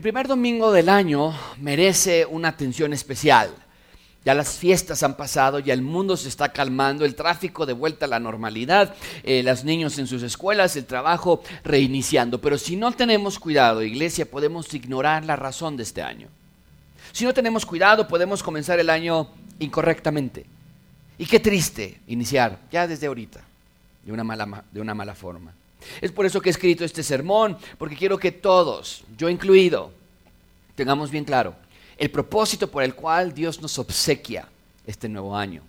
El primer domingo del año merece una atención especial. Ya las fiestas han pasado, ya el mundo se está calmando, el tráfico de vuelta a la normalidad, eh, los niños en sus escuelas, el trabajo reiniciando. Pero si no tenemos cuidado, iglesia, podemos ignorar la razón de este año. Si no tenemos cuidado, podemos comenzar el año incorrectamente. Y qué triste iniciar ya desde ahorita, de una mala, de una mala forma. Es por eso que he escrito este sermón, porque quiero que todos, yo incluido, tengamos bien claro el propósito por el cual Dios nos obsequia este nuevo año.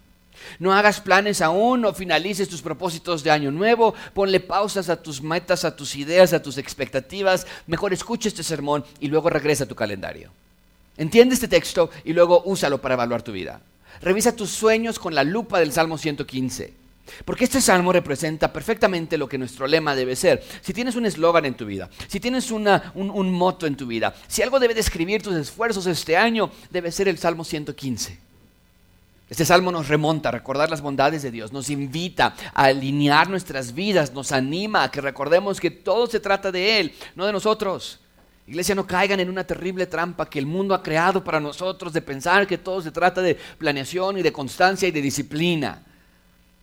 No hagas planes aún, no finalices tus propósitos de año nuevo, ponle pausas a tus metas, a tus ideas, a tus expectativas. Mejor escucha este sermón y luego regresa a tu calendario. Entiende este texto y luego úsalo para evaluar tu vida. Revisa tus sueños con la lupa del Salmo 115. Porque este salmo representa perfectamente lo que nuestro lema debe ser. Si tienes un eslogan en tu vida, si tienes un, un moto en tu vida, si algo debe describir tus esfuerzos este año, debe ser el Salmo 115. Este salmo nos remonta a recordar las bondades de Dios, nos invita a alinear nuestras vidas, nos anima a que recordemos que todo se trata de Él, no de nosotros. Iglesia, no caigan en una terrible trampa que el mundo ha creado para nosotros de pensar que todo se trata de planeación y de constancia y de disciplina.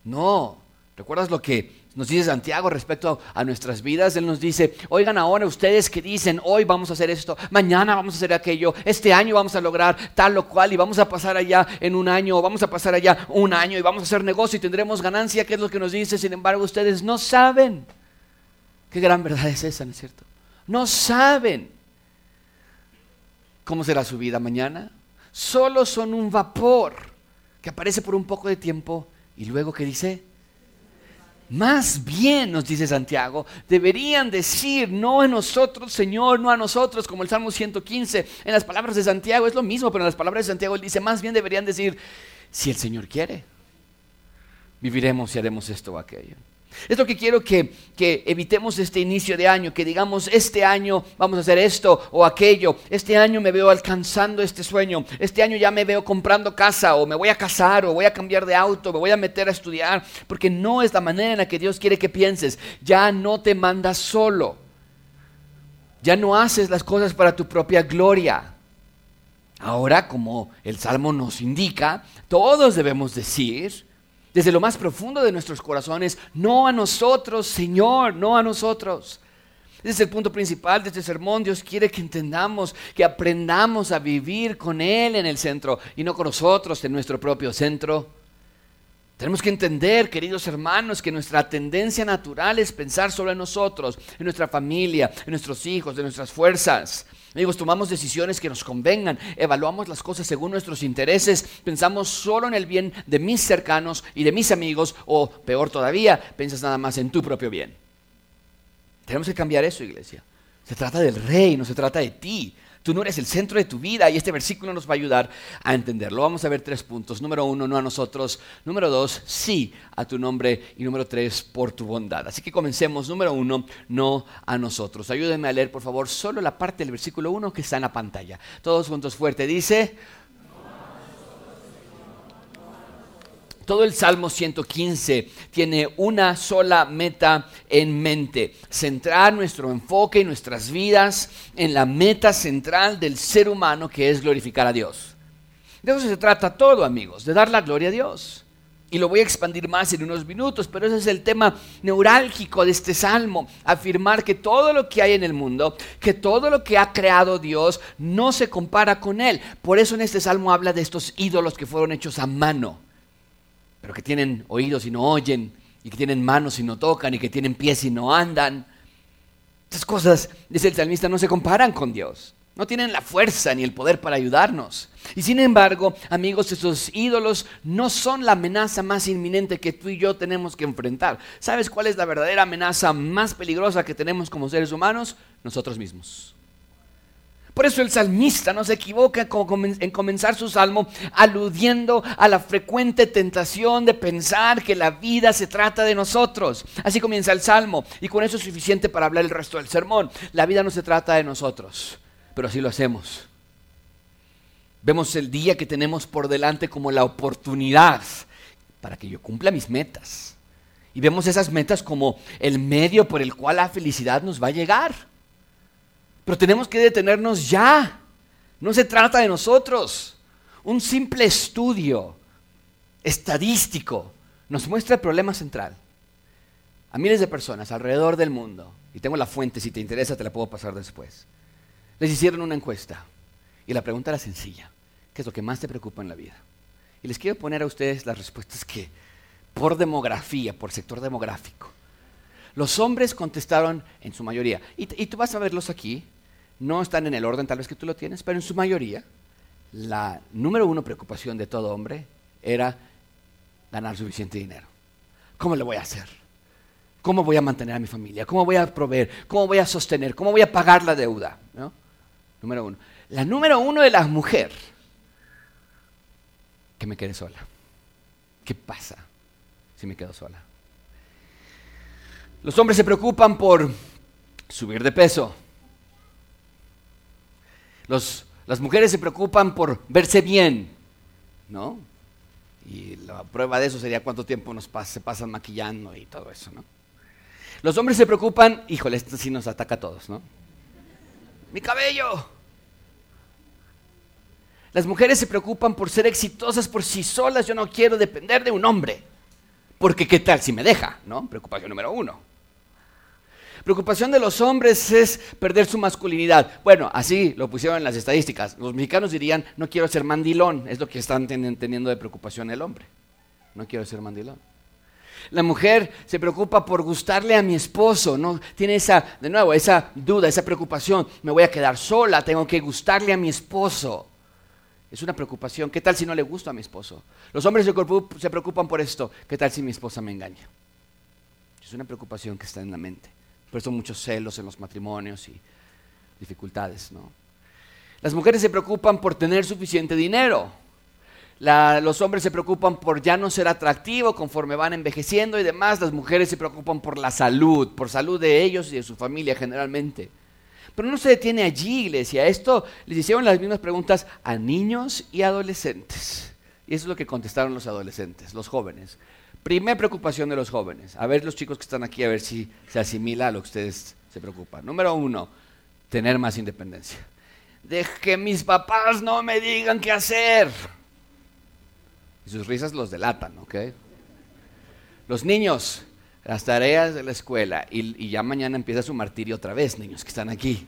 No, ¿recuerdas lo que nos dice Santiago respecto a nuestras vidas? Él nos dice, oigan ahora ustedes que dicen, hoy vamos a hacer esto, mañana vamos a hacer aquello, este año vamos a lograr tal o cual y vamos a pasar allá en un año o vamos a pasar allá un año y vamos a hacer negocio y tendremos ganancia, ¿qué es lo que nos dice? Sin embargo, ustedes no saben. Qué gran verdad es esa, ¿no es cierto? No saben cómo será su vida mañana. Solo son un vapor que aparece por un poco de tiempo y luego que dice, más bien, nos dice Santiago, deberían decir, no a nosotros, Señor, no a nosotros, como el Salmo 115. En las palabras de Santiago es lo mismo, pero en las palabras de Santiago él dice, más bien deberían decir, si el Señor quiere, viviremos y haremos esto o aquello. Es lo que quiero que, evitemos este inicio de año, que digamos, este año vamos a hacer esto o aquello, este año me veo alcanzando este sueño, este año ya me veo comprando casa o me voy a casar o voy a cambiar de auto, me voy a meter a estudiar, porque no es la manera en la que Dios quiere que pienses. Ya no te mandas solo, ya no haces las cosas para tu propia gloria. Ahora, como el Salmo nos indica, todos debemos decir, desde lo más profundo de nuestros corazones, no a nosotros, Señor, no a nosotros. Ese es el punto principal de este sermón. Dios quiere que entendamos, que aprendamos a vivir con Él en el centro y no con nosotros en nuestro propio centro. Tenemos que entender, queridos hermanos, que nuestra tendencia natural es pensar solo en nosotros, en nuestra familia, en nuestros hijos, en nuestras fuerzas. Amigos, tomamos decisiones que nos convengan, evaluamos las cosas según nuestros intereses, pensamos solo en el bien de mis cercanos y de mis amigos, o peor todavía, piensas nada más en tu propio bien. Tenemos que cambiar eso, iglesia. Se trata del rey, no se trata de ti. Tú no eres el centro de tu vida y este versículo nos va a ayudar a entenderlo. Vamos a ver tres puntos. Número uno, no a nosotros. Número dos, sí a tu nombre. Y número tres, por tu bondad. Así que comencemos. Número uno, no a nosotros. Ayúdenme a leer, por favor, solo la parte del versículo uno que está en la pantalla. Todos juntos fuerte. Dice, todo el Salmo 115 tiene una sola meta en mente, centrar nuestro enfoque y nuestras vidas en la meta central del ser humano que es glorificar a Dios. De eso se trata todo, amigos, de dar la gloria a Dios. Y lo voy a expandir más en unos minutos, pero ese es el tema neurálgico de este salmo, afirmar que todo lo que hay en el mundo, que todo lo que ha creado Dios, no se compara con Él. Por eso en este salmo habla de estos ídolos que fueron hechos a mano pero que tienen oídos y no oyen, y que tienen manos y no tocan, y que tienen pies y no andan. Estas cosas, dice el salmista, no se comparan con Dios. No tienen la fuerza ni el poder para ayudarnos. Y sin embargo, amigos, esos ídolos no son la amenaza más inminente que tú y yo tenemos que enfrentar. ¿Sabes cuál es la verdadera amenaza más peligrosa que tenemos como seres humanos? Nosotros mismos. Por eso el salmista no se equivoca en comenzar su salmo aludiendo a la frecuente tentación de pensar que la vida se trata de nosotros. Así comienza el salmo y con eso es suficiente para hablar el resto del sermón. La vida no se trata de nosotros, pero así lo hacemos. Vemos el día que tenemos por delante como la oportunidad para que yo cumpla mis metas. Y vemos esas metas como el medio por el cual la felicidad nos va a llegar. Pero tenemos que detenernos ya. No se trata de nosotros. Un simple estudio estadístico nos muestra el problema central. A miles de personas alrededor del mundo, y tengo la fuente, si te interesa te la puedo pasar después, les hicieron una encuesta. Y la pregunta era sencilla. ¿Qué es lo que más te preocupa en la vida? Y les quiero poner a ustedes las respuestas que, por demografía, por sector demográfico, los hombres contestaron en su mayoría, y, tú vas a verlos aquí, no están en el orden tal vez que tú lo tienes, pero en su mayoría, la número uno preocupación de todo hombre era ganar suficiente dinero. ¿Cómo le voy a hacer? ¿Cómo voy a mantener a mi familia? ¿Cómo voy a proveer? ¿Cómo voy a sostener? ¿Cómo voy a pagar la deuda? Número uno. La número uno de las mujeres, que me quede sola. ¿Qué pasa si me quedo sola? Los hombres se preocupan por subir de peso. Las mujeres se preocupan por verse bien, ¿no? Y la prueba de eso sería cuánto tiempo nos se pasan maquillando y todo eso, ¿no? Los hombres se preocupan, híjole, esto sí nos ataca a todos, ¿no? Mi cabello. Las mujeres se preocupan por ser exitosas por sí solas. Yo no quiero depender de un hombre. Porque qué tal si me deja, ¿no? Preocupación número uno. Preocupación de los hombres es perder su masculinidad. Bueno, así lo pusieron en las estadísticas. Los mexicanos dirían, no quiero ser mandilón. Es lo que están teniendo de preocupación el hombre. No quiero ser mandilón. La mujer se preocupa por gustarle a mi esposo, ¿no? Tiene esa, de nuevo, esa duda, esa preocupación. Me voy a quedar sola, tengo que gustarle a mi esposo. Es una preocupación. ¿Qué tal si no le gusto a mi esposo? Los hombres se preocupan por esto. ¿Qué tal si mi esposa me engaña? Es una preocupación que está en la mente. Por eso muchos celos en los matrimonios y dificultades, ¿no? Las mujeres se preocupan por tener suficiente dinero los hombres se preocupan por ya no ser atractivo conforme van envejeciendo y demás. Las mujeres se preocupan por la salud, por salud de ellos y de su familia generalmente. Pero no se detiene allí, iglesia. Esto les hicieron las mismas preguntas a niños y adolescentes. Y eso es lo que contestaron los adolescentes, los jóvenes. Primera preocupación de los jóvenes. A ver los chicos que están aquí, a ver si se asimila a lo que ustedes se preocupan. Número uno, tener más independencia. De que mis papás no me digan qué hacer sus risas los delatan, ¿ok? Los niños, las tareas de la escuela, y, ya mañana empieza su martirio otra vez, niños que están aquí.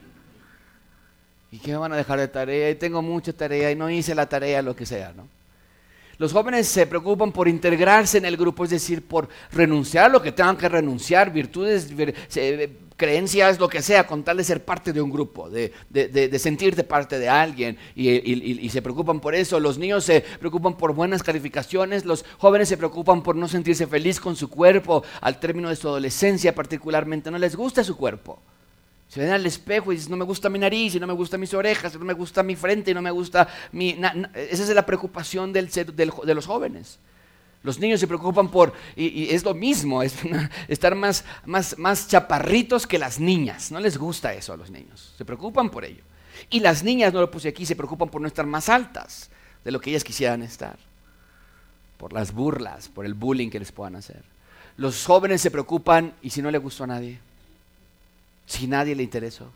¿Y qué me van a dejar de tarea? Y tengo mucha tarea y no hice la tarea, lo que sea, ¿no? Los jóvenes se preocupan por integrarse en el grupo, es decir, por renunciar a lo que tengan que renunciar, virtudes, creencias, lo que sea, con tal de ser parte de un grupo, de, sentirte parte de alguien y, se preocupan por eso. Los niños se preocupan por buenas calificaciones, los jóvenes se preocupan por no sentirse feliz con su cuerpo al término de su adolescencia particularmente, no les gusta su cuerpo. Se ven al espejo y dicen, no me gusta mi nariz, y no me gusta mis orejas, y no me gusta mi frente, y no me gusta mi... esa es la preocupación del, de los jóvenes. Los niños se preocupan por, y, es lo mismo, es estar más, más, más chaparritos que las niñas. No les gusta eso a los niños, se preocupan por ello. Y las niñas, no lo puse aquí, se preocupan por no estar más altas de lo que ellas quisieran estar. Por las burlas, por el bullying que les puedan hacer. Los jóvenes se preocupan y si no le gustó a nadie si nadie le interesó.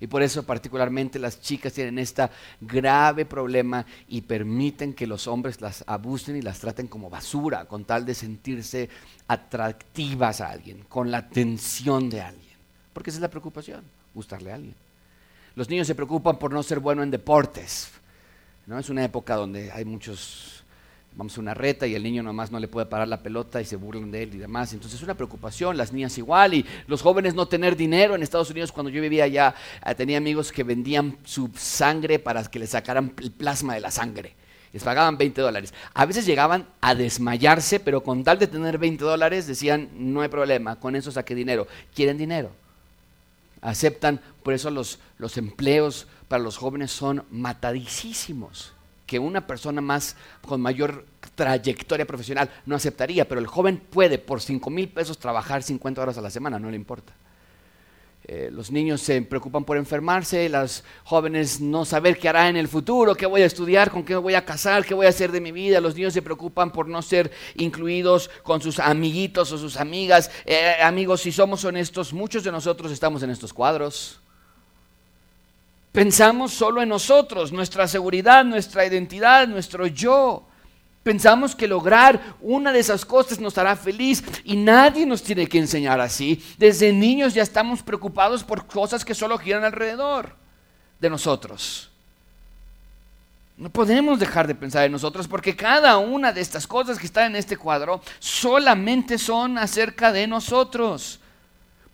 Y por eso particularmente las chicas tienen este grave problema y permiten que los hombres las abusen y las traten como basura con tal de sentirse atractivas a alguien, con la atención de alguien. Porque esa es la preocupación, gustarle a alguien. Los niños se preocupan por no ser bueno en deportes. ¿no? Es una época donde hay muchos vamos a una reta y el niño nomás no le puede parar la pelota y se burlan de él y demás. Entonces es una preocupación, las niñas igual y los jóvenes no tener dinero. En Estados Unidos cuando yo vivía allá eh, tenía amigos que vendían su sangre para que le sacaran el plasma de la sangre. Les pagaban 20 dólares. A veces llegaban a desmayarse, pero con tal de tener 20 dólares decían, no hay problema, con eso saqué dinero. ¿Quieren dinero? Aceptan, por eso los, los empleos para los jóvenes son matadísimos que una persona más con mayor trayectoria profesional no aceptaría, pero el joven puede por 5 mil pesos trabajar 50 horas a la semana, no le importa. Eh, los niños se preocupan por enfermarse, los jóvenes no saber qué hará en el futuro, qué voy a estudiar, con qué me voy a casar, qué voy a hacer de mi vida. Los niños se preocupan por no ser incluidos con sus amiguitos o sus amigas. Eh, amigos, si somos honestos, muchos de nosotros estamos en estos cuadros. Pensamos solo en nosotros, nuestra seguridad, nuestra identidad, nuestro yo. Pensamos que lograr una de esas cosas nos hará feliz y nadie nos tiene que enseñar así. Desde niños ya estamos preocupados por cosas que solo giran alrededor de nosotros. No podemos dejar de pensar en nosotros porque cada una de estas cosas que están en este cuadro solamente son acerca de nosotros.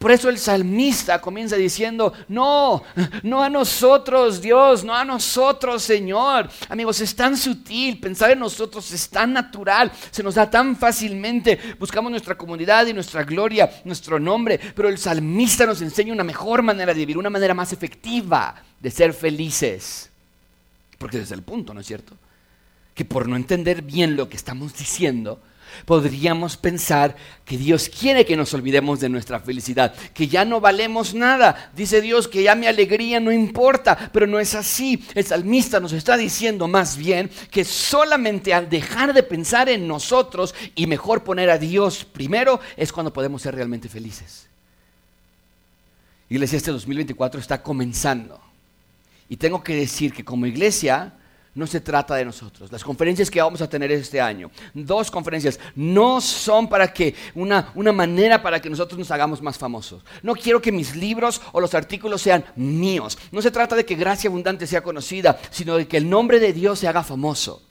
Por eso el salmista comienza diciendo, no, no a nosotros Dios, no a nosotros Señor. Amigos, es tan sutil, pensar en nosotros es tan natural, se nos da tan fácilmente. Buscamos nuestra comunidad y nuestra gloria, nuestro nombre, pero el salmista nos enseña una mejor manera de vivir, una manera más efectiva de ser felices. Porque es el punto, ¿no es cierto? Que por no entender bien lo que estamos diciendo, podríamos pensar que Dios quiere que nos olvidemos de nuestra felicidad, que ya no valemos nada. Dice Dios que ya mi alegría no importa, pero no es así. El salmista nos está diciendo más bien que solamente al dejar de pensar en nosotros y mejor poner a Dios primero es cuando podemos ser realmente felices. Iglesia, este 2024 está comenzando. Y tengo que decir que como iglesia no se trata de nosotros. Las conferencias que vamos a tener este año, dos conferencias, no son para que una, una manera para que nosotros nos hagamos más famosos. No quiero que mis libros o los artículos sean míos. No se trata de que Gracia Abundante sea conocida, sino de que el nombre de Dios se haga famoso.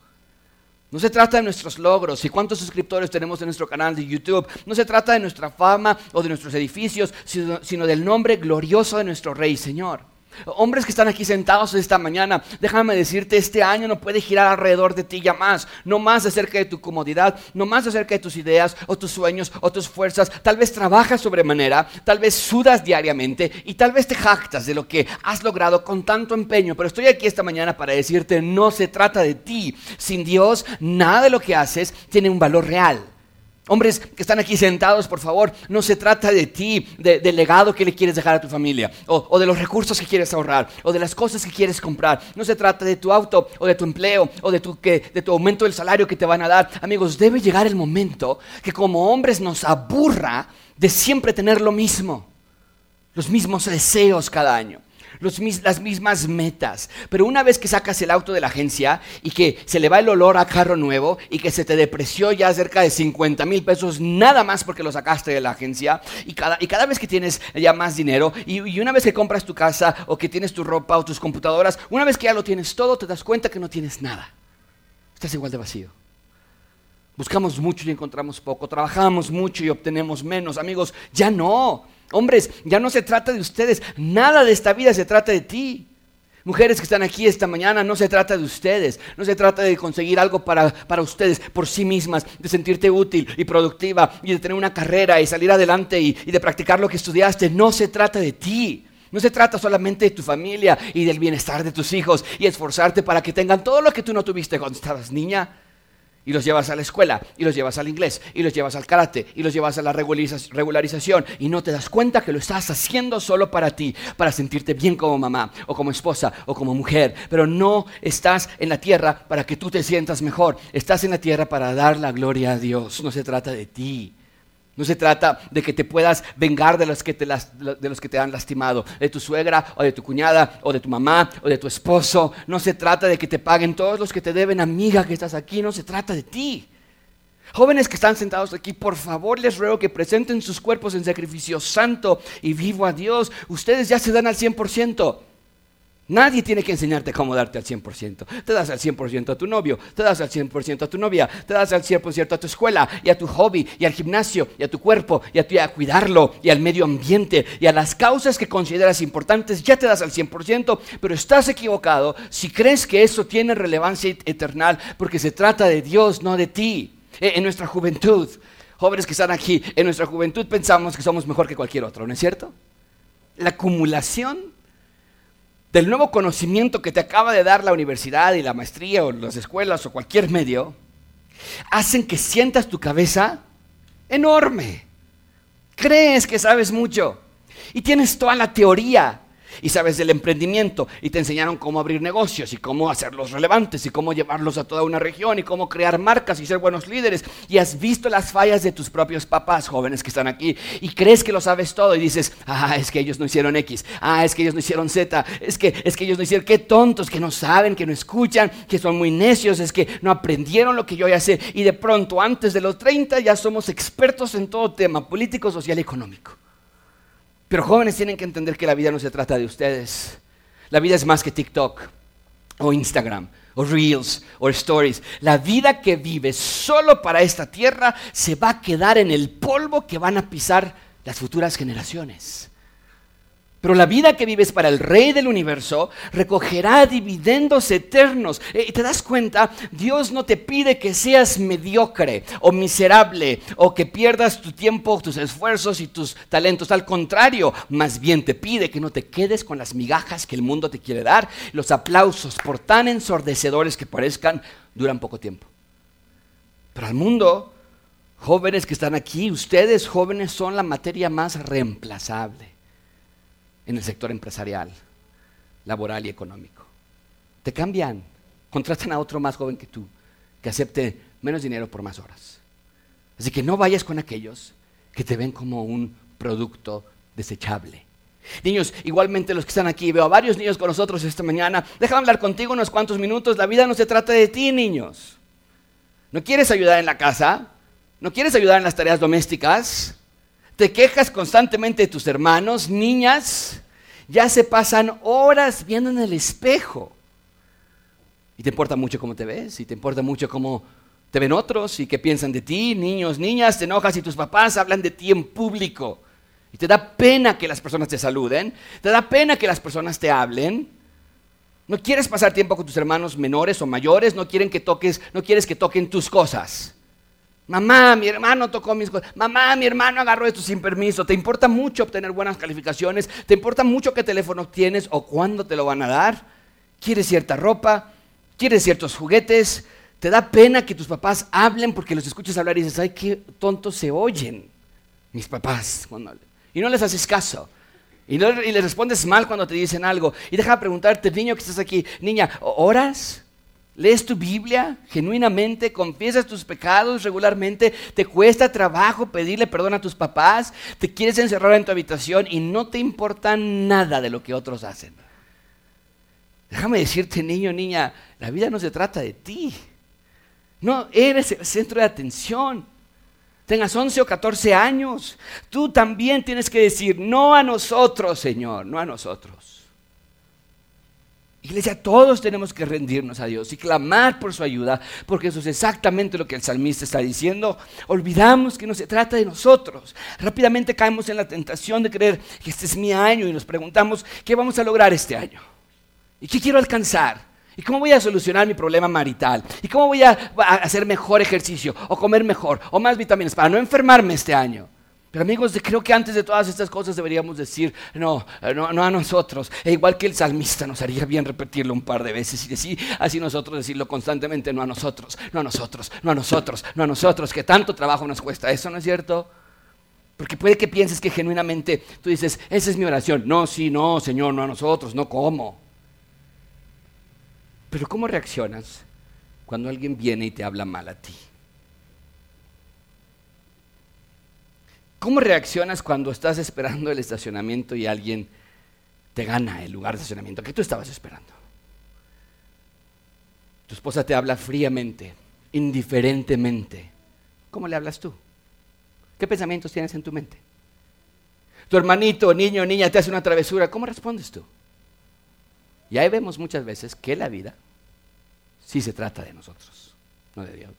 No se trata de nuestros logros y cuántos suscriptores tenemos en nuestro canal de YouTube. No se trata de nuestra fama o de nuestros edificios, sino, sino del nombre glorioso de nuestro Rey Señor. Hombres que están aquí sentados esta mañana, déjame decirte, este año no puede girar alrededor de ti ya más, no más acerca de tu comodidad, no más acerca de tus ideas o tus sueños o tus fuerzas. Tal vez trabajas sobremanera, tal vez sudas diariamente y tal vez te jactas de lo que has logrado con tanto empeño, pero estoy aquí esta mañana para decirte, no se trata de ti. Sin Dios, nada de lo que haces tiene un valor real. Hombres que están aquí sentados, por favor, no se trata de ti, del legado que le quieres dejar a tu familia, o, de los recursos que quieres ahorrar, o de las cosas que quieres comprar. No se trata de tu auto, o de tu empleo, o de tu, que, de tu aumento del salario que te van a dar. Amigos, debe llegar el momento que como hombres nos aburra de siempre tener lo mismo, los mismos deseos cada año las mismas metas. Pero una vez que sacas el auto de la agencia y que se le va el olor a carro nuevo y que se te depreció ya cerca de 50 mil pesos nada más porque lo sacaste de la agencia y cada, y cada vez que tienes ya más dinero y, y una vez que compras tu casa o que tienes tu ropa o tus computadoras, una vez que ya lo tienes todo, te das cuenta que no tienes nada. Estás igual de vacío. Buscamos mucho y encontramos poco. Trabajamos mucho y obtenemos menos. Amigos, ya no. Hombres, ya no se trata de ustedes, nada de esta vida se trata de ti. Mujeres que están aquí esta mañana, no se trata de ustedes, no se trata de conseguir algo para, ustedes por sí mismas, de sentirte útil y productiva y de tener una carrera y salir adelante y, y de practicar lo que estudiaste, no se trata de ti. No se trata solamente de tu familia y del bienestar de tus hijos y esforzarte para que tengan todo lo que tú no tuviste cuando estabas niña y los llevas a la escuela, y los llevas al inglés, y los llevas al karate, y los llevas a la regularización, y no te das cuenta que lo estás haciendo solo para ti, para sentirte bien como mamá, o como esposa, o como mujer, pero no estás en la tierra para que tú te sientas mejor, estás en la tierra para dar la gloria a Dios, no se trata de ti. No se trata de que te puedas vengar de los, que te de los que te han lastimado, de tu suegra o de tu cuñada o de tu mamá o de tu esposo. No se trata de que te paguen todos los que te deben, amiga que estás aquí. No se trata de ti. Jóvenes que están sentados aquí, por favor les ruego que presenten sus cuerpos en sacrificio santo y vivo a Dios. Ustedes ya se dan al 100%. Nadie tiene que enseñarte cómo darte al 100%. Te das al 100% a tu novio, te das al 100% a tu novia, te das al 100% a tu escuela y a tu hobby y al gimnasio y a tu cuerpo y a, a cuidarlo y al medio ambiente y a las causas que consideras importantes. Ya te das al 100%, pero estás equivocado si crees que eso tiene relevancia eternal porque se trata de Dios, no de ti. E, en nuestra juventud, jóvenes que están aquí, en nuestra juventud pensamos que somos mejor que cualquier otro, ¿no es cierto? La acumulación del nuevo conocimiento que te acaba de dar la universidad y la maestría o las escuelas o cualquier medio, hacen que sientas tu cabeza enorme. Crees que sabes mucho y tienes toda la teoría y sabes del emprendimiento y te enseñaron cómo abrir negocios y cómo hacerlos relevantes y cómo llevarlos a toda una región y cómo crear marcas y ser buenos líderes y has visto las fallas de tus propios papás jóvenes que están aquí y crees que lo sabes todo y dices, ah, es que ellos no hicieron X, ah, es que ellos no hicieron Z, es que, es que ellos no hicieron, qué tontos, que no saben, que no escuchan, que son muy necios, es que no aprendieron lo que yo ya sé y de pronto antes de los 30 ya somos expertos en todo tema político, social y económico. Pero jóvenes tienen que entender que la vida no se trata de ustedes. La vida es más que TikTok o Instagram o Reels o Stories. La vida que vives solo para esta tierra se va a quedar en el polvo que van a pisar las futuras generaciones. Pero la vida que vives para el Rey del universo recogerá dividendos eternos. Eh, y te das cuenta, Dios no te pide que seas mediocre o miserable o que pierdas tu tiempo, tus esfuerzos y tus talentos. Al contrario, más bien te pide que no te quedes con las migajas que el mundo te quiere dar. Los aplausos, por tan ensordecedores que parezcan, duran poco tiempo. Pero al mundo, jóvenes que están aquí, ustedes jóvenes son la materia más reemplazable en el sector empresarial, laboral y económico. Te cambian, contratan a otro más joven que tú, que acepte menos dinero por más horas. Así que no vayas con aquellos que te ven como un producto desechable. Niños, igualmente los que están aquí, veo a varios niños con nosotros esta mañana. Déjame hablar contigo unos cuantos minutos. La vida no se trata de ti, niños. ¿No quieres ayudar en la casa? ¿No quieres ayudar en las tareas domésticas? Te quejas constantemente de tus hermanos, niñas, ya se pasan horas viendo en el espejo. Y te importa mucho cómo te ves, y te importa mucho cómo te ven otros y qué piensan de ti, niños, niñas, te enojas y tus papás hablan de ti en público. Y te da pena que las personas te saluden, te da pena que las personas te hablen. No quieres pasar tiempo con tus hermanos menores o mayores, no quieren que toques, no quieres que toquen tus cosas. Mamá, mi hermano tocó mis cosas. Mamá, mi hermano agarró esto sin permiso. ¿Te importa mucho obtener buenas calificaciones? ¿Te importa mucho qué teléfono tienes o cuándo te lo van a dar? ¿Quieres cierta ropa? ¿Quieres ciertos juguetes? ¿Te da pena que tus papás hablen porque los escuchas hablar y dices, ay, qué tontos se oyen mis papás? Y no les haces caso. Y, y les respondes mal cuando te dicen algo. Y deja preguntarte, niño que estás aquí, niña, ¿oras? ¿Lees tu Biblia genuinamente? ¿Confiesas tus pecados regularmente? ¿Te cuesta trabajo pedirle perdón a tus papás? ¿Te quieres encerrar en tu habitación y no te importa nada de lo que otros hacen? Déjame decirte, niño, niña, la vida no se trata de ti. No eres el centro de atención. Tengas 11 o 14 años. Tú también tienes que decir, no a nosotros, Señor, no a nosotros. Iglesia, todos tenemos que rendirnos a Dios y clamar por su ayuda, porque eso es exactamente lo que el salmista está diciendo. Olvidamos que no se trata de nosotros. Rápidamente caemos en la tentación de creer que este es mi año y nos preguntamos, ¿qué vamos a lograr este año? ¿Y qué quiero alcanzar? ¿Y cómo voy a solucionar mi problema marital? ¿Y cómo voy a, hacer mejor ejercicio? ¿O comer mejor? ¿O más vitaminas para no enfermarme este año? Pero amigos, creo que antes de todas estas cosas deberíamos decir, no, no, no a nosotros. E igual que el salmista nos haría bien repetirlo un par de veces y decir, así nosotros decirlo constantemente, no a nosotros, no a nosotros, no a nosotros, no a nosotros, que tanto trabajo nos cuesta. ¿Eso no es cierto? Porque puede que pienses que genuinamente tú dices, esa es mi oración. No, sí, no, Señor, no a nosotros, no cómo. Pero ¿cómo reaccionas cuando alguien viene y te habla mal a ti? ¿Cómo reaccionas cuando estás esperando el estacionamiento y alguien te gana el lugar de estacionamiento que tú estabas esperando? Tu esposa te habla fríamente, indiferentemente. ¿Cómo le hablas tú? ¿Qué pensamientos tienes en tu mente? Tu hermanito, niño, niña te hace una travesura, ¿cómo respondes tú? Y ahí vemos muchas veces que la vida sí se trata de nosotros, no de Dios.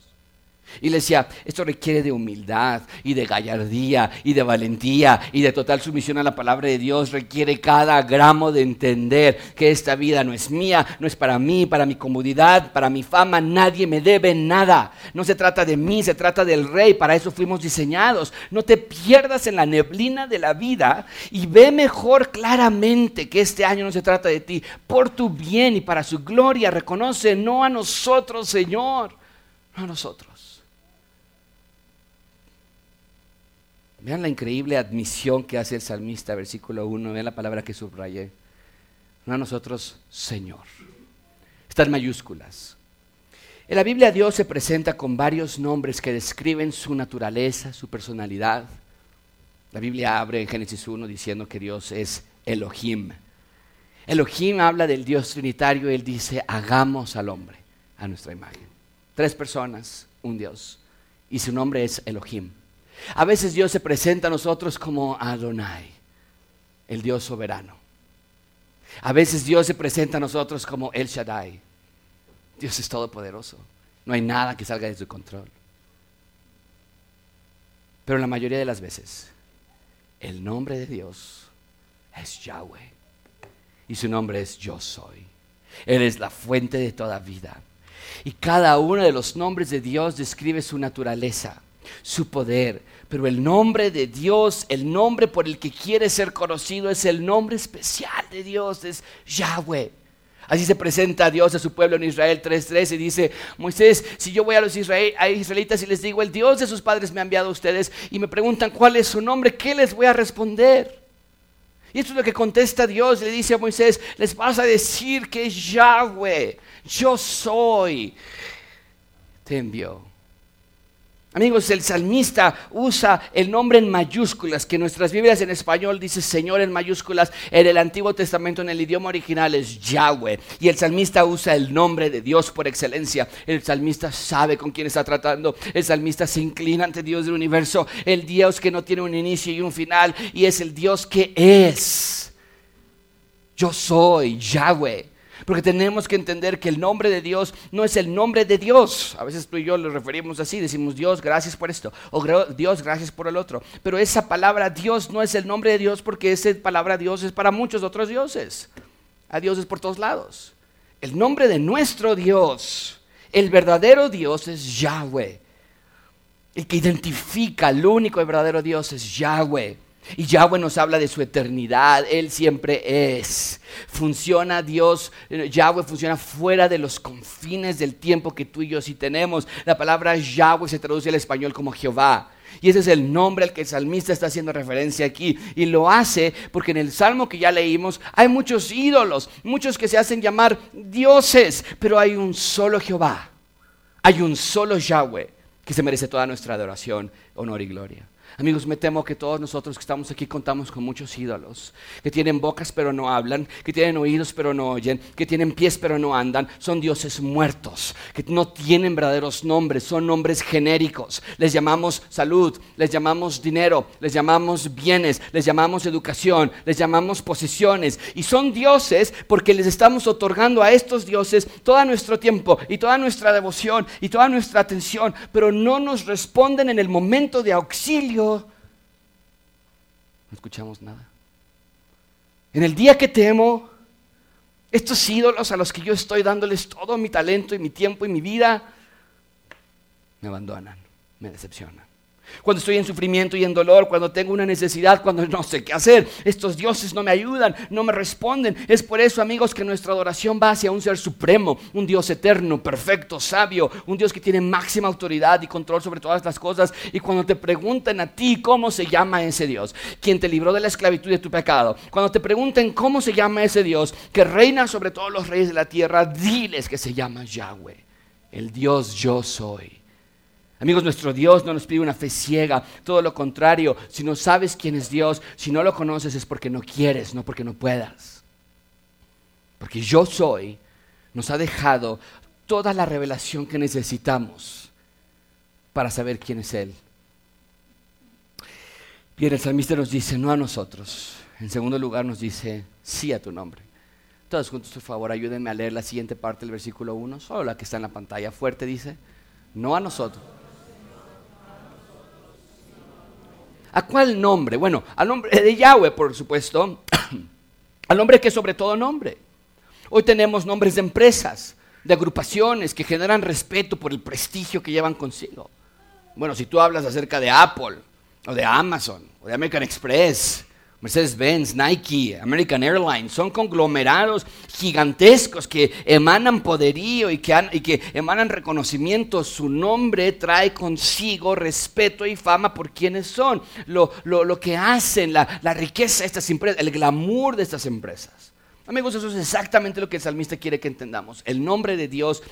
Y le decía, esto requiere de humildad y de gallardía y de valentía y de total sumisión a la palabra de Dios. Requiere cada gramo de entender que esta vida no es mía, no es para mí, para mi comodidad, para mi fama. Nadie me debe nada. No se trata de mí, se trata del rey. Para eso fuimos diseñados. No te pierdas en la neblina de la vida y ve mejor claramente que este año no se trata de ti. Por tu bien y para su gloria, reconoce no a nosotros, Señor, no a nosotros. Vean la increíble admisión que hace el salmista, versículo 1, vean la palabra que subrayé. no a nosotros Señor. Está en mayúsculas. En la Biblia Dios se presenta con varios nombres que describen su naturaleza, su personalidad. La Biblia abre en Génesis 1 diciendo que Dios es Elohim. Elohim habla del Dios trinitario él dice, hagamos al hombre a nuestra imagen. Tres personas, un Dios. Y su nombre es Elohim. A veces Dios se presenta a nosotros como Adonai, el Dios soberano. A veces Dios se presenta a nosotros como El Shaddai, Dios es todopoderoso. No hay nada que salga de su control. Pero la mayoría de las veces, el nombre de Dios es Yahweh. Y su nombre es Yo soy. Él es la fuente de toda vida. Y cada uno de los nombres de Dios describe su naturaleza, su poder. Pero el nombre de Dios, el nombre por el que quiere ser conocido, es el nombre especial de Dios, es Yahweh. Así se presenta Dios a su pueblo en Israel 3.3 y dice, Moisés, si yo voy a los israelitas y les digo, el Dios de sus padres me ha enviado a ustedes y me preguntan cuál es su nombre, ¿qué les voy a responder? Y esto es lo que contesta Dios, le dice a Moisés, les vas a decir que es Yahweh, yo soy, te envió. Amigos, el salmista usa el nombre en mayúsculas, que nuestras Biblias en español dice Señor en mayúsculas, en el Antiguo Testamento en el idioma original es Yahweh. Y el salmista usa el nombre de Dios por excelencia. El salmista sabe con quién está tratando. El salmista se inclina ante Dios del universo, el Dios que no tiene un inicio y un final, y es el Dios que es. Yo soy Yahweh. Porque tenemos que entender que el nombre de Dios no es el nombre de Dios. A veces tú y yo lo referimos así, decimos Dios, gracias por esto, o Dios, gracias por el otro. Pero esa palabra Dios no es el nombre de Dios porque esa palabra Dios es para muchos otros dioses. A Dios es por todos lados. El nombre de nuestro Dios, el verdadero Dios es Yahweh. El que identifica el único y verdadero Dios es Yahweh. Y Yahweh nos habla de su eternidad, Él siempre es. Funciona Dios, Yahweh funciona fuera de los confines del tiempo que tú y yo sí tenemos. La palabra Yahweh se traduce al español como Jehová. Y ese es el nombre al que el salmista está haciendo referencia aquí. Y lo hace porque en el salmo que ya leímos hay muchos ídolos, muchos que se hacen llamar dioses, pero hay un solo Jehová. Hay un solo Yahweh que se merece toda nuestra adoración, honor y gloria. Amigos, me temo que todos nosotros que estamos aquí contamos con muchos ídolos, que tienen bocas pero no hablan, que tienen oídos pero no oyen, que tienen pies pero no andan, son dioses muertos, que no tienen verdaderos nombres, son nombres genéricos. Les llamamos salud, les llamamos dinero, les llamamos bienes, les llamamos educación, les llamamos posesiones. Y son dioses porque les estamos otorgando a estos dioses todo nuestro tiempo y toda nuestra devoción y toda nuestra atención, pero no nos responden en el momento de auxilio no escuchamos nada. En el día que temo, estos ídolos a los que yo estoy dándoles todo mi talento y mi tiempo y mi vida, me abandonan, me decepcionan cuando estoy en sufrimiento y en dolor, cuando tengo una necesidad, cuando no sé qué hacer. Estos dioses no me ayudan, no me responden. Es por eso, amigos, que nuestra adoración va hacia un ser supremo, un Dios eterno, perfecto, sabio, un Dios que tiene máxima autoridad y control sobre todas las cosas. Y cuando te preguntan a ti cómo se llama ese Dios, quien te libró de la esclavitud de tu pecado, cuando te pregunten cómo se llama ese Dios que reina sobre todos los reyes de la tierra, diles que se llama Yahweh, el Dios yo soy. Amigos, nuestro Dios no nos pide una fe ciega, todo lo contrario, si no sabes quién es Dios, si no lo conoces es porque no quieres, no porque no puedas. Porque yo soy, nos ha dejado toda la revelación que necesitamos para saber quién es Él. Bien, el salmista nos dice, no a nosotros. En segundo lugar nos dice, sí a tu nombre. Todos juntos, por favor, ayúdenme a leer la siguiente parte del versículo 1, solo la que está en la pantalla fuerte, dice, no a nosotros ¿A cuál nombre? Bueno, al nombre de Yahweh, por supuesto, al nombre que sobre todo nombre. Hoy tenemos nombres de empresas, de agrupaciones que generan respeto por el prestigio que llevan consigo. Bueno, si tú hablas acerca de Apple, o de Amazon, o de American Express, Mercedes-Benz, Nike, American Airlines, son conglomerados gigantescos que emanan poderío y que, emanan reconocimiento. Su nombre trae consigo respeto y fama por quienes son, lo, que hacen, la, la riqueza de estas empresas, el glamour de estas empresas. Amigos, eso es exactamente lo que el salmista quiere que entendamos. El nombre de Dios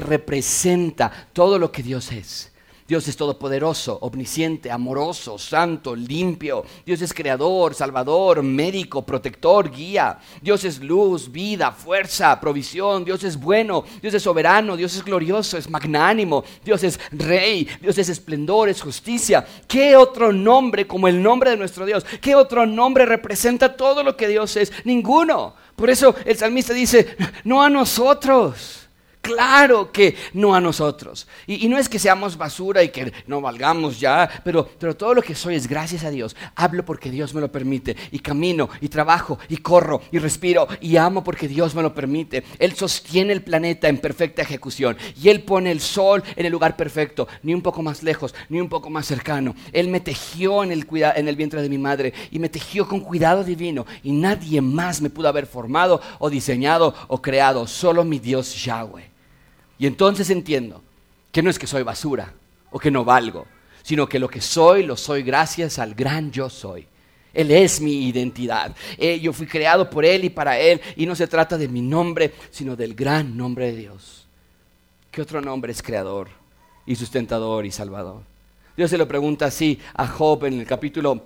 representa todo lo que Dios es. Dios es todopoderoso, omnisciente, amoroso, santo, limpio. Dios es creador, salvador, médico, protector, guía. Dios es luz, vida, fuerza, provisión. Dios es bueno, Dios es soberano, Dios es glorioso, es magnánimo. Dios es rey, Dios es esplendor, es justicia. ¿Qué otro nombre como el nombre de nuestro Dios? ¿Qué otro nombre representa todo lo que Dios es? Ninguno. Por eso el salmista dice, no a nosotros. Claro que no a nosotros. Y, no es que seamos basura y que no valgamos ya, pero, todo lo que soy es gracias a Dios. Hablo porque Dios me lo permite. Y camino, y trabajo, y corro, y respiro, y amo porque Dios me lo permite. Él sostiene el planeta en perfecta ejecución. Y Él pone el sol en el lugar perfecto, ni un poco más lejos, ni un poco más cercano. Él me tejió en el, en el vientre de mi madre y me tejió con cuidado divino. Y nadie más me pudo haber formado o diseñado o creado, solo mi Dios Yahweh. Y entonces entiendo que no es que soy basura o que no valgo, sino que lo que soy lo soy gracias al gran yo soy. Él es mi identidad. Eh, yo fui creado por Él y para Él. Y no se trata de mi nombre, sino del gran nombre de Dios. ¿Qué otro nombre es creador y sustentador y salvador? Dios se lo pregunta así a Job en el capítulo,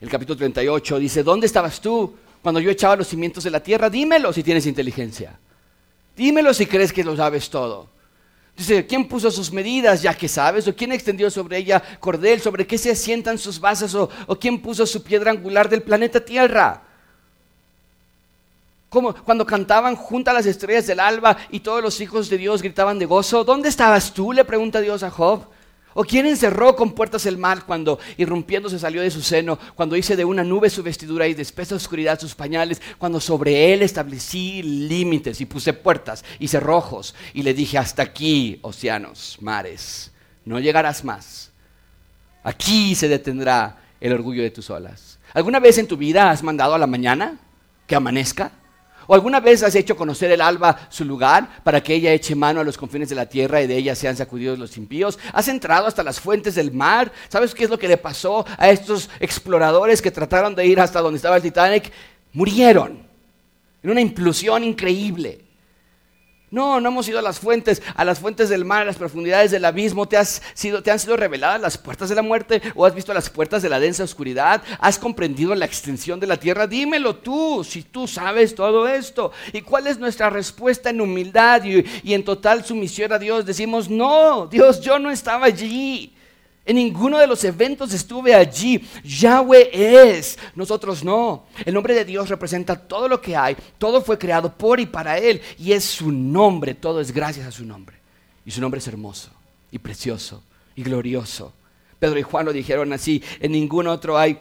el capítulo 38. Dice, ¿dónde estabas tú cuando yo echaba los cimientos de la tierra? Dímelo si tienes inteligencia. Dímelo si crees que lo sabes todo. Dice, ¿quién puso sus medidas ya que sabes? ¿O quién extendió sobre ella cordel? ¿Sobre qué se asientan sus bases? ¿O, quién puso su piedra angular del planeta Tierra? Como cuando cantaban junto a las estrellas del alba y todos los hijos de Dios gritaban de gozo. ¿Dónde estabas tú? Le pregunta Dios a Job. ¿O quién encerró con puertas el mar cuando irrumpiendo salió de su seno, cuando hice de una nube su vestidura y de espesa oscuridad sus pañales, cuando sobre él establecí límites y puse puertas y cerrojos y le dije hasta aquí, océanos, mares, no llegarás más. Aquí se detendrá el orgullo de tus olas. ¿Alguna vez en tu vida has mandado a la mañana que amanezca? ¿O alguna vez has hecho conocer el alba su lugar para que ella eche mano a los confines de la tierra y de ella sean sacudidos los impíos? ¿Has entrado hasta las fuentes del mar? ¿Sabes qué es lo que le pasó a estos exploradores que trataron de ir hasta donde estaba el Titanic? Murieron en una implosión increíble. No, no hemos ido a las fuentes, a las fuentes del mar, a las profundidades del abismo. ¿Te, has sido, ¿Te han sido reveladas las puertas de la muerte? ¿O has visto las puertas de la densa oscuridad? ¿Has comprendido la extensión de la tierra? Dímelo tú, si tú sabes todo esto. ¿Y cuál es nuestra respuesta en humildad y, y en total sumisión a Dios? Decimos, no, Dios, yo no estaba allí. En ninguno de los eventos estuve allí. Yahweh es, nosotros no. El nombre de Dios representa todo lo que hay. Todo fue creado por y para Él. Y es su nombre. Todo es gracias a su nombre. Y su nombre es hermoso y precioso y glorioso. Pedro y Juan lo dijeron así. En ningún otro hay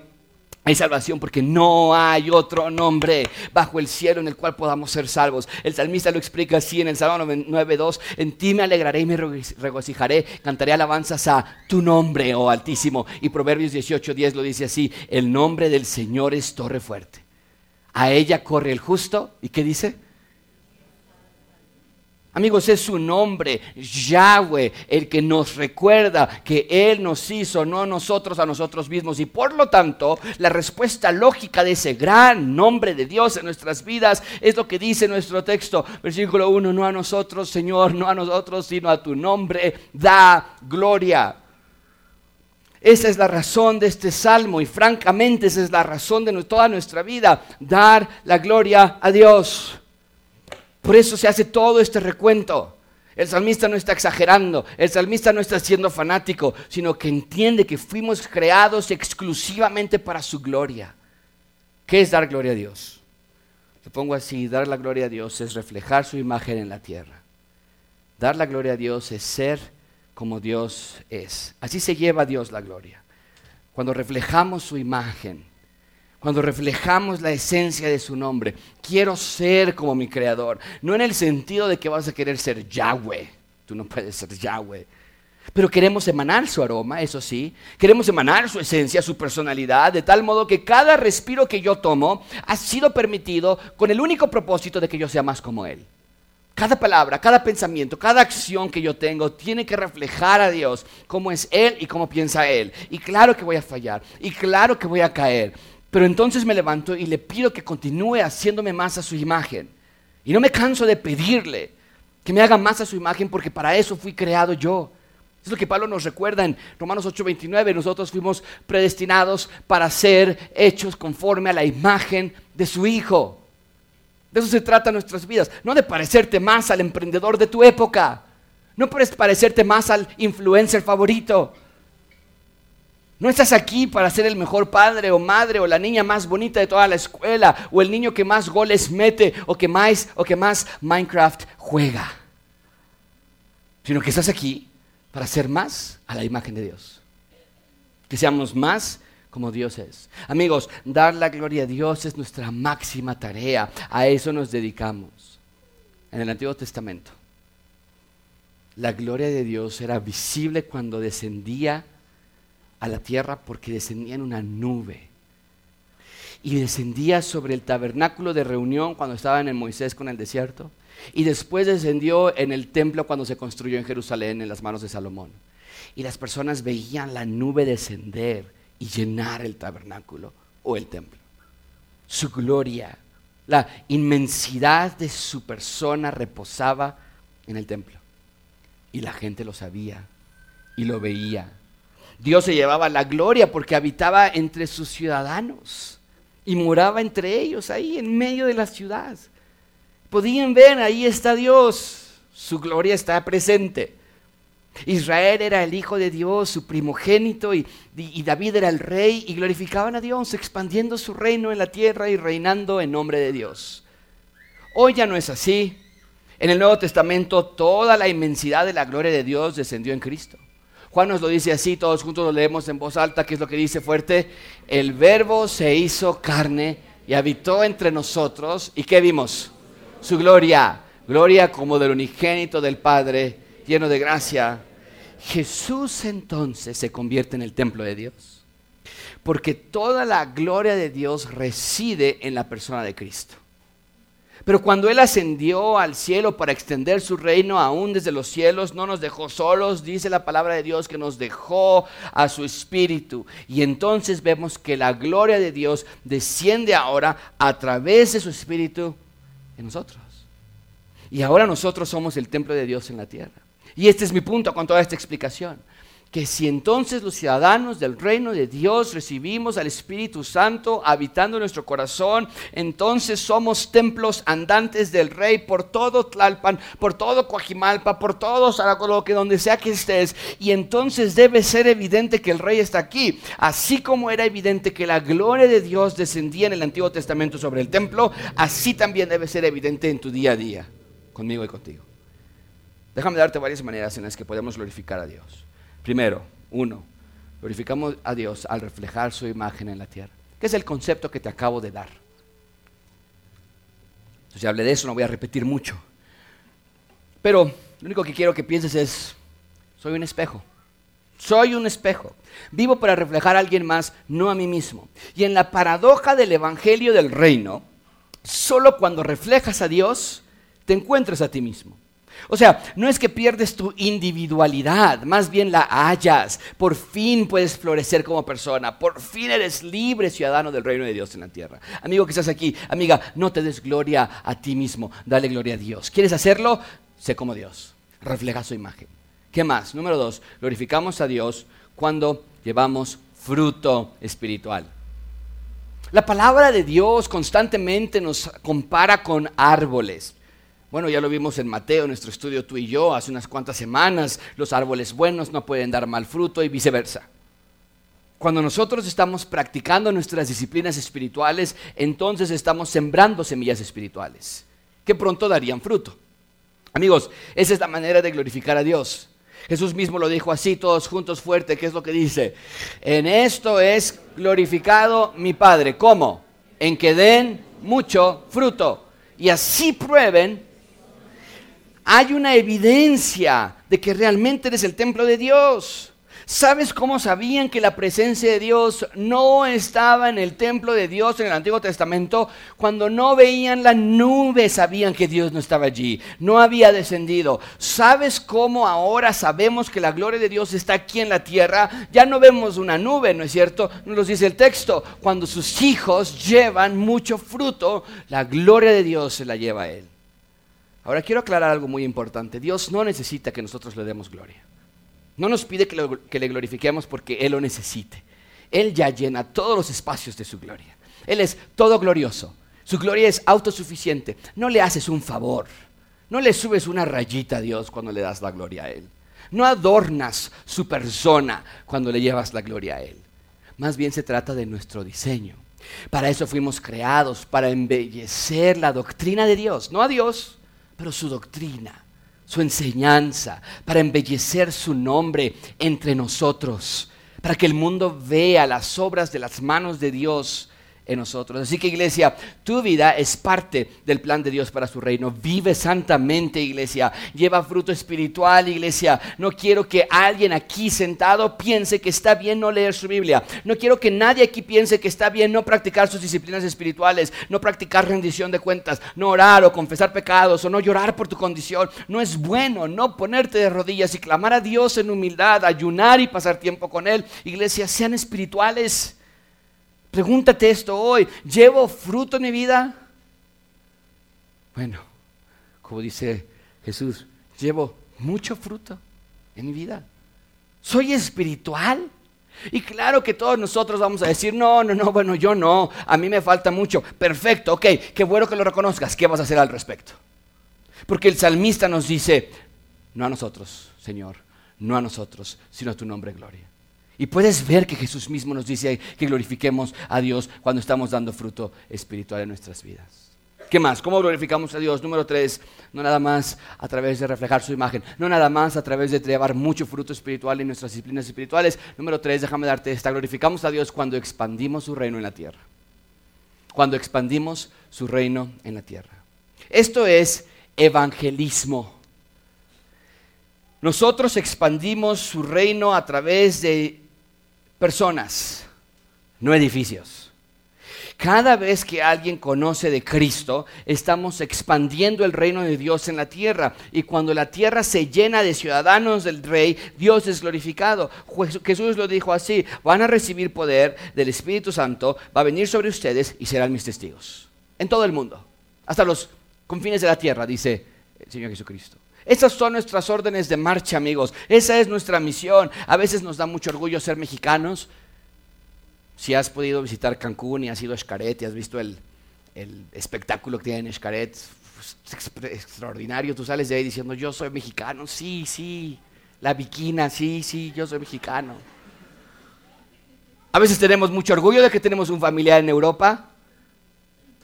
hay salvación porque no hay otro nombre bajo el cielo en el cual podamos ser salvos. El salmista lo explica así en el Salmo 9.2. En ti me alegraré y me regocijaré. Cantaré alabanzas a tu nombre, oh Altísimo. Y Proverbios 18.10 lo dice así. El nombre del Señor es torre fuerte. A ella corre el justo. ¿Y qué dice? Amigos, es su nombre, Yahweh, el que nos recuerda que Él nos hizo, no nosotros a nosotros mismos. Y por lo tanto, la respuesta lógica de ese gran nombre de Dios en nuestras vidas es lo que dice nuestro texto, versículo 1, no a nosotros, Señor, no a nosotros, sino a tu nombre, da gloria. Esa es la razón de este salmo y francamente esa es la razón de toda nuestra vida, dar la gloria a Dios. Por eso se hace todo este recuento. El salmista no está exagerando, el salmista no está siendo fanático, sino que entiende que fuimos creados exclusivamente para su gloria. ¿Qué es dar gloria a Dios? Lo pongo así, dar la gloria a Dios es reflejar su imagen en la tierra. Dar la gloria a Dios es ser como Dios es. Así se lleva a Dios la gloria. Cuando reflejamos su imagen, cuando reflejamos la esencia de su nombre. Quiero ser como mi creador. No en el sentido de que vas a querer ser Yahweh. Tú no puedes ser Yahweh. Pero queremos emanar su aroma, eso sí. Queremos emanar su esencia, su personalidad, de tal modo que cada respiro que yo tomo ha sido permitido con el único propósito de que yo sea más como Él. Cada palabra, cada pensamiento, cada acción que yo tengo tiene que reflejar a Dios, cómo es Él y cómo piensa Él. Y claro que voy a fallar, y claro que voy a caer, Pero entonces me levanto y le pido que continúe haciéndome más a su imagen. Y no me canso de pedirle que me haga más a su imagen porque para eso fui creado yo. Es lo que Pablo nos recuerda en Romanos 8:29. Nosotros fuimos predestinados para ser hechos conforme a la imagen de su Hijo. De eso se trata nuestras vidas. No de parecerte más al emprendedor de tu época. No puedes parecerte más al influencer favorito. No estás aquí para ser el mejor padre o madre o la niña más bonita de toda la escuela o el niño que más goles mete o que más, o que más Minecraft juega. Sino que estás aquí para ser más a la imagen de Dios. Que seamos más como Dios es. Amigos, dar la gloria a Dios es nuestra máxima tarea. A eso nos dedicamos. En el Antiguo Testamento, la gloria de Dios era visible cuando descendía a la tierra porque descendía en una nube. Y descendía sobre el tabernáculo de reunión cuando estaban en Moisés con el desierto. Y después descendió en el templo cuando se construyó en Jerusalén en las manos de Salomón. Y las personas veían la nube descender y llenar el tabernáculo o el templo. Su gloria, la inmensidad de su persona reposaba en el templo. Y la gente lo sabía y lo veía Dios se llevaba la gloria porque habitaba entre sus ciudadanos y moraba entre ellos, ahí en medio de la ciudad. Podían ver, ahí está Dios, su gloria está presente. Israel era el Hijo de Dios, su primogénito, y, y, David era el rey, y glorificaban a Dios, expandiendo su reino en la tierra y reinando en nombre de Dios. Hoy ya no es así. En el Nuevo Testamento toda la inmensidad de la gloria de Dios descendió en Cristo. Juan nos lo dice así, todos juntos lo leemos en voz alta, que es lo que dice fuerte. El verbo se hizo carne y habitó entre nosotros. ¿Y qué vimos? Su gloria, gloria como del unigénito del Padre, lleno de gracia. Jesús entonces se convierte en el templo de Dios, porque toda la gloria de Dios reside en la persona de Cristo. Pero cuando Él ascendió al cielo para extender su reino aún desde los cielos, no nos dejó solos, dice la palabra de Dios que nos dejó a su espíritu. Y entonces vemos que la gloria de Dios desciende ahora a través de su espíritu en nosotros. Y ahora nosotros somos el templo de Dios en la tierra. Y este es mi punto con toda esta explicación que si entonces los ciudadanos del reino de Dios recibimos al Espíritu Santo habitando nuestro corazón, entonces somos templos andantes del Rey por todo Tlalpan, por todo Coajimalpa, por todo que donde sea que estés. Y entonces debe ser evidente que el Rey está aquí. Así como era evidente que la gloria de Dios descendía en el Antiguo Testamento sobre el templo, así también debe ser evidente en tu día a día, conmigo y contigo. Déjame darte varias maneras en las que podemos glorificar a Dios. Primero, uno, glorificamos a Dios al reflejar su imagen en la tierra. ¿Qué es el concepto que te acabo de dar? Ya hablé de eso, no voy a repetir mucho. Pero lo único que quiero que pienses es, soy un espejo. Soy un espejo. Vivo para reflejar a alguien más, no a mí mismo. Y en la paradoja del Evangelio del Reino, solo cuando reflejas a Dios, te encuentras a ti mismo. O sea, no es que pierdes tu individualidad, más bien la hallas. Por fin puedes florecer como persona, por fin eres libre ciudadano del reino de Dios en la tierra. Amigo que estás aquí, amiga, no te des gloria a ti mismo, dale gloria a Dios. ¿Quieres hacerlo? Sé como Dios, refleja su imagen. ¿Qué más? Número dos, glorificamos a Dios cuando llevamos fruto espiritual. La palabra de Dios constantemente nos compara con árboles. Bueno, ya lo vimos en Mateo, nuestro estudio tú y yo, hace unas cuantas semanas, los árboles buenos no pueden dar mal fruto y viceversa. Cuando nosotros estamos practicando nuestras disciplinas espirituales, entonces estamos sembrando semillas espirituales, que pronto darían fruto. Amigos, esa es la manera de glorificar a Dios. Jesús mismo lo dijo así, todos juntos fuerte, ¿qué es lo que dice? En esto es glorificado mi Padre. ¿Cómo? En que den mucho fruto y así prueben hay una evidencia de que realmente eres el templo de Dios. ¿Sabes cómo sabían que la presencia de Dios no estaba en el templo de Dios en el Antiguo Testamento? Cuando no veían la nube sabían que Dios no estaba allí, no había descendido. ¿Sabes cómo ahora sabemos que la gloria de Dios está aquí en la tierra? Ya no vemos una nube, ¿no es cierto? Nos lo dice el texto. Cuando sus hijos llevan mucho fruto, la gloria de Dios se la lleva a Él. Ahora quiero aclarar algo muy importante. Dios no necesita que nosotros le demos gloria. No nos pide que, le glorifiquemos porque Él lo necesite. Él ya llena todos los espacios de su gloria. Él es todo glorioso. Su gloria es autosuficiente. No le haces un favor. No le subes una rayita a Dios cuando le das la gloria a Él. No adornas su persona cuando le llevas la gloria a Él. Más bien se trata de nuestro diseño. Para eso fuimos creados, para embellecer la doctrina de Dios. No a Dios, pero su doctrina, su enseñanza, para embellecer su nombre entre nosotros, para que el mundo vea las obras de las manos de Dios en nosotros. Así que iglesia, tu vida es parte del plan de Dios para su reino. Vive santamente, iglesia. Lleva fruto espiritual, iglesia. No quiero que alguien aquí sentado piense que está bien no leer su Biblia. No quiero que nadie aquí piense que está bien no practicar sus disciplinas espirituales, no practicar rendición de cuentas, no orar o confesar pecados o no llorar por tu condición. No es bueno no ponerte de rodillas y clamar a Dios en humildad, ayunar y pasar tiempo con Él. Iglesia, sean espirituales. Pregúntate esto hoy, ¿llevo fruto en mi vida? Bueno, como dice Jesús, llevo mucho fruto en mi vida. ¿Soy espiritual? Y claro que todos nosotros vamos a decir, no, no, no, bueno, yo no, a mí me falta mucho. Perfecto, ok, qué bueno que lo reconozcas, ¿qué vas a hacer al respecto? Porque el salmista nos dice, no a nosotros, Señor, no a nosotros, sino a tu nombre, gloria. Y puedes ver que Jesús mismo nos dice que glorifiquemos a Dios cuando estamos dando fruto espiritual en nuestras vidas. ¿Qué más? ¿Cómo glorificamos a Dios? Número tres, no nada más a través de reflejar su imagen, no nada más a través de llevar mucho fruto espiritual en nuestras disciplinas espirituales. Número tres, déjame darte esta, glorificamos a Dios cuando expandimos su reino en la tierra. Cuando expandimos su reino en la tierra. Esto es evangelismo. Nosotros expandimos su reino a través de personas, no edificios. Cada vez que alguien conoce de Cristo, estamos expandiendo el reino de Dios en la tierra. Y cuando la tierra se llena de ciudadanos del rey, Dios es glorificado. Jesús lo dijo así, van a recibir poder del Espíritu Santo, va a venir sobre ustedes y serán mis testigos. En todo el mundo, hasta los confines de la tierra, dice el Señor Jesucristo. Esas son nuestras órdenes de marcha, amigos. Esa es nuestra misión. A veces nos da mucho orgullo ser mexicanos. Si has podido visitar Cancún y has ido a Xcaret y has visto el, espectáculo que tienen en Xcaret, es extraordinario. Tú sales de ahí diciendo, yo soy mexicano. Sí, sí. La viquina, sí, sí, yo soy mexicano. A veces tenemos mucho orgullo de que tenemos un familiar en Europa.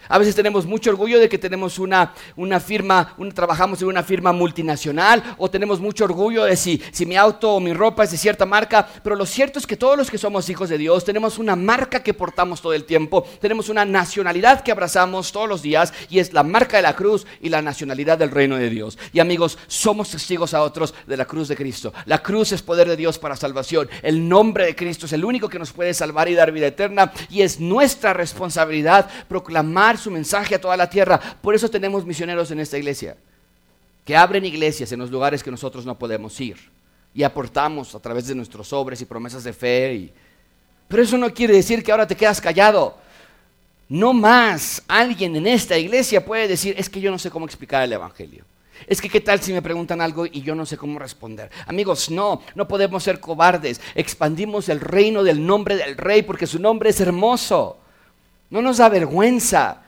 A veces tenemos mucho orgullo de que tenemos una, una firma, trabajamos en una firma multinacional o tenemos mucho orgullo de si, si mi auto o mi ropa es de cierta marca, pero lo cierto es que todos los que somos hijos de Dios tenemos una marca que portamos todo el tiempo, tenemos una nacionalidad que abrazamos todos los días y es la marca de la cruz y la nacionalidad del reino de Dios. Y amigos, somos testigos a otros de la cruz de Cristo. La cruz es poder de Dios para salvación. El nombre de Cristo es el único que nos puede salvar y dar vida eterna y es nuestra responsabilidad proclamar su mensaje a toda la tierra. Por eso tenemos misioneros en esta iglesia, que abren iglesias en los lugares que nosotros no podemos ir y aportamos a través de nuestros sobres y promesas de fe. Pero eso no quiere decir que ahora te quedas callado. No más alguien en esta iglesia puede decir, es que yo no sé cómo explicar el Evangelio. Es que qué tal si me preguntan algo y yo no sé cómo responder. Amigos, no, no podemos ser cobardes. Expandimos el reino del nombre del rey porque su nombre es hermoso. No nos da vergüenza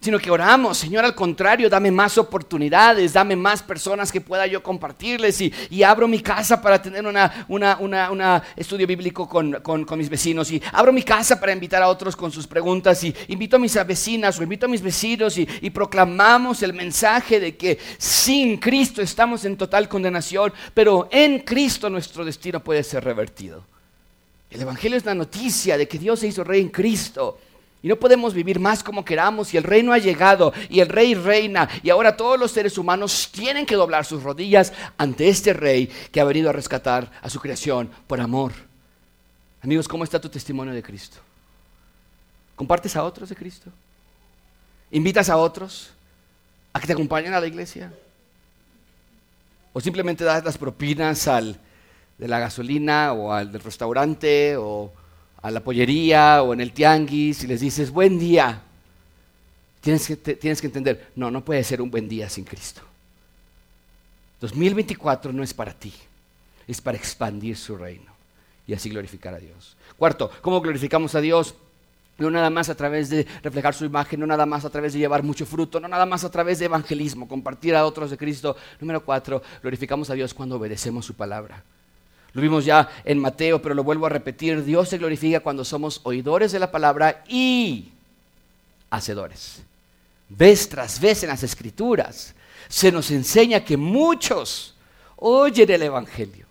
sino que oramos, Señor, al contrario, dame más oportunidades, dame más personas que pueda yo compartirles y, abro mi casa para tener un una, estudio bíblico con, mis vecinos y abro mi casa para invitar a otros con sus preguntas y invito a mis vecinas o invito a mis vecinos y, y proclamamos el mensaje de que sin Cristo estamos en total condenación, pero en Cristo nuestro destino puede ser revertido. El Evangelio es la noticia de que Dios se hizo rey en Cristo Y no podemos vivir más como queramos y el reino ha llegado y el rey reina y ahora todos los seres humanos tienen que doblar sus rodillas ante este rey que ha venido a rescatar a su creación por amor. Amigos, ¿cómo está tu testimonio de Cristo? ¿Compartes a otros de Cristo? ¿Invitas a otros a que te acompañen a la iglesia? ¿O simplemente das las propinas al de la gasolina o al del restaurante o a la pollería o en el tianguis y les dices, buen día, tienes que, tienes que entender, no, no puede ser un buen día sin Cristo. 2024 no es para ti, es para expandir su reino y así glorificar a Dios. Cuarto, ¿cómo glorificamos a Dios? No nada más a través de reflejar su imagen, no nada más a través de llevar mucho fruto, no nada más a través de evangelismo, compartir a otros de Cristo. Número cuatro, glorificamos a Dios cuando obedecemos su palabra. Lo vimos ya en Mateo, pero lo vuelvo a repetir. Dios se glorifica cuando somos oidores de la palabra y hacedores. Vez tras vez en las escrituras se nos enseña que muchos oyen el Evangelio,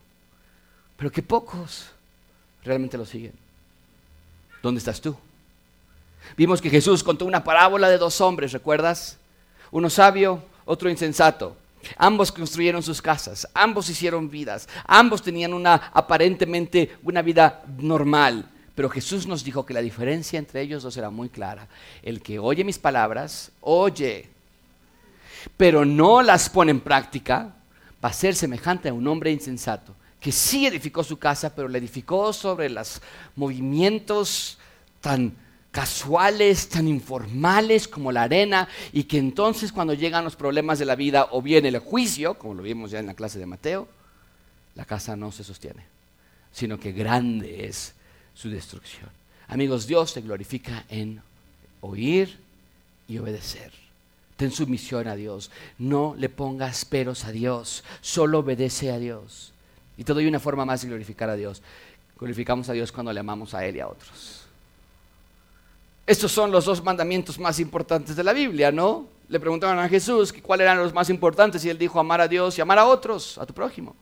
pero que pocos realmente lo siguen. ¿Dónde estás tú? Vimos que Jesús contó una parábola de dos hombres, ¿recuerdas? Uno sabio, otro insensato. Ambos construyeron sus casas, ambos hicieron vidas, ambos tenían una aparentemente una vida normal. Pero Jesús nos dijo que la diferencia entre ellos dos era muy clara. El que oye mis palabras, oye, pero no las pone en práctica, va a ser semejante a un hombre insensato, que sí edificó su casa, pero la edificó sobre los movimientos tan casuales, tan informales como la arena, y que entonces cuando llegan los problemas de la vida o viene el juicio, como lo vimos ya en la clase de Mateo, la casa no se sostiene, sino que grande es su destrucción. Amigos, Dios te glorifica en oír y obedecer. Ten sumisión a Dios. No le pongas peros a Dios. Solo obedece a Dios. Y te doy una forma más de glorificar a Dios. Glorificamos a Dios cuando le amamos a Él y a otros. Estos son los dos mandamientos más importantes de la Biblia, ¿no? Le preguntaron a Jesús cuáles eran los más importantes y él dijo amar a Dios y amar a otros, a tu prójimo.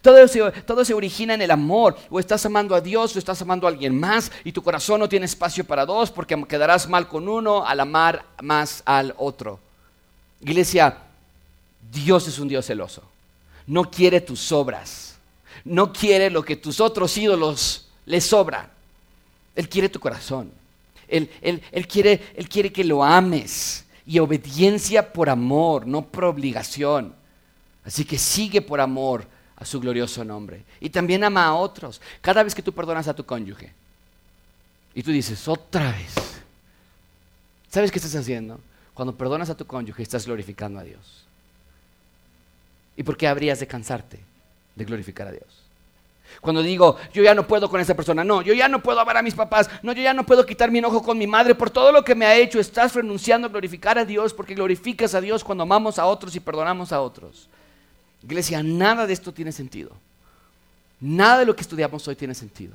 Todo, todo se origina en el amor. O estás amando a Dios o estás amando a alguien más y tu corazón no tiene espacio para dos porque quedarás mal con uno al amar más al otro. Iglesia, Dios es un Dios celoso. No quiere tus obras. No quiere lo que tus otros ídolos le sobran. Él quiere tu corazón. Él, quiere, él quiere que lo ames y obediencia por amor, no por obligación. Así que sigue por amor a su glorioso nombre. Y también ama a otros. Cada vez que tú perdonas a tu cónyuge y tú dices, otra vez, ¿sabes qué estás haciendo? Cuando perdonas a tu cónyuge estás glorificando a Dios. ¿Y por qué habrías de cansarte de glorificar a Dios? Cuando digo, yo ya no puedo con esa persona, no, yo ya no puedo amar a mis papás, no, yo ya no puedo quitar mi enojo con mi madre por todo lo que me ha hecho, estás renunciando a glorificar a Dios porque glorificas a Dios cuando amamos a otros y perdonamos a otros. Iglesia, nada de esto tiene sentido. Nada de lo que estudiamos hoy tiene sentido.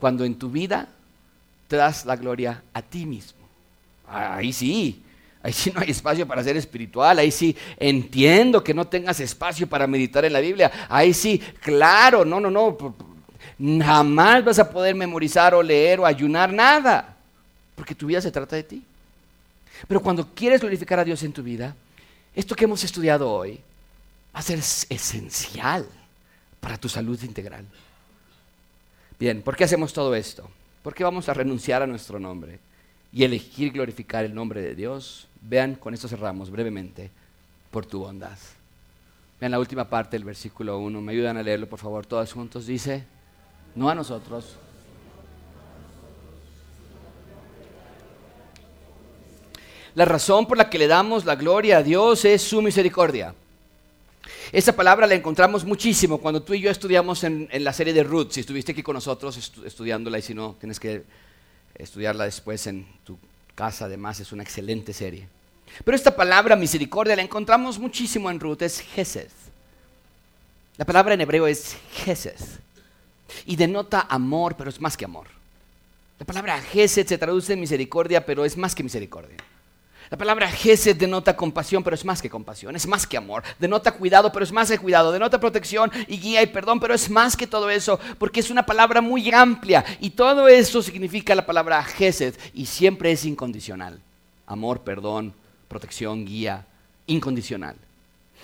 Cuando en tu vida te das la gloria a ti mismo. Ahí sí, Ahí sí no hay espacio para ser espiritual. Ahí sí entiendo que no tengas espacio para meditar en la Biblia. Ahí sí, claro, no, no, no. Jamás vas a poder memorizar o leer o ayunar nada. Porque tu vida se trata de ti. Pero cuando quieres glorificar a Dios en tu vida, esto que hemos estudiado hoy va a ser esencial para tu salud integral. Bien, ¿por qué hacemos todo esto? ¿Por qué vamos a renunciar a nuestro nombre y elegir glorificar el nombre de Dios? Vean, con esto cerramos brevemente, por tu bondad. Vean la última parte del versículo 1, me ayudan a leerlo por favor todos juntos. Dice, no a nosotros. La razón por la que le damos la gloria a Dios es su misericordia. Esa palabra la encontramos muchísimo cuando tú y yo estudiamos en, la serie de Ruth. Si estuviste aquí con nosotros estudiándola y si no, tienes que estudiarla después en tu casa. Además, es una excelente serie. Pero esta palabra misericordia la encontramos muchísimo en Ruth, es. La palabra en hebreo es Gesed. Y denota amor, pero es más que amor. La palabra Gesed se traduce en misericordia, pero es más que misericordia. La palabra Gesed denota compasión, pero es más que compasión, es más que amor. Denota cuidado, pero es más que cuidado. Denota protección y guía y perdón, pero es más que todo eso, porque es una palabra muy amplia. Y todo eso significa la palabra Gesed y siempre es incondicional. Amor, perdón, protección, guía, incondicional.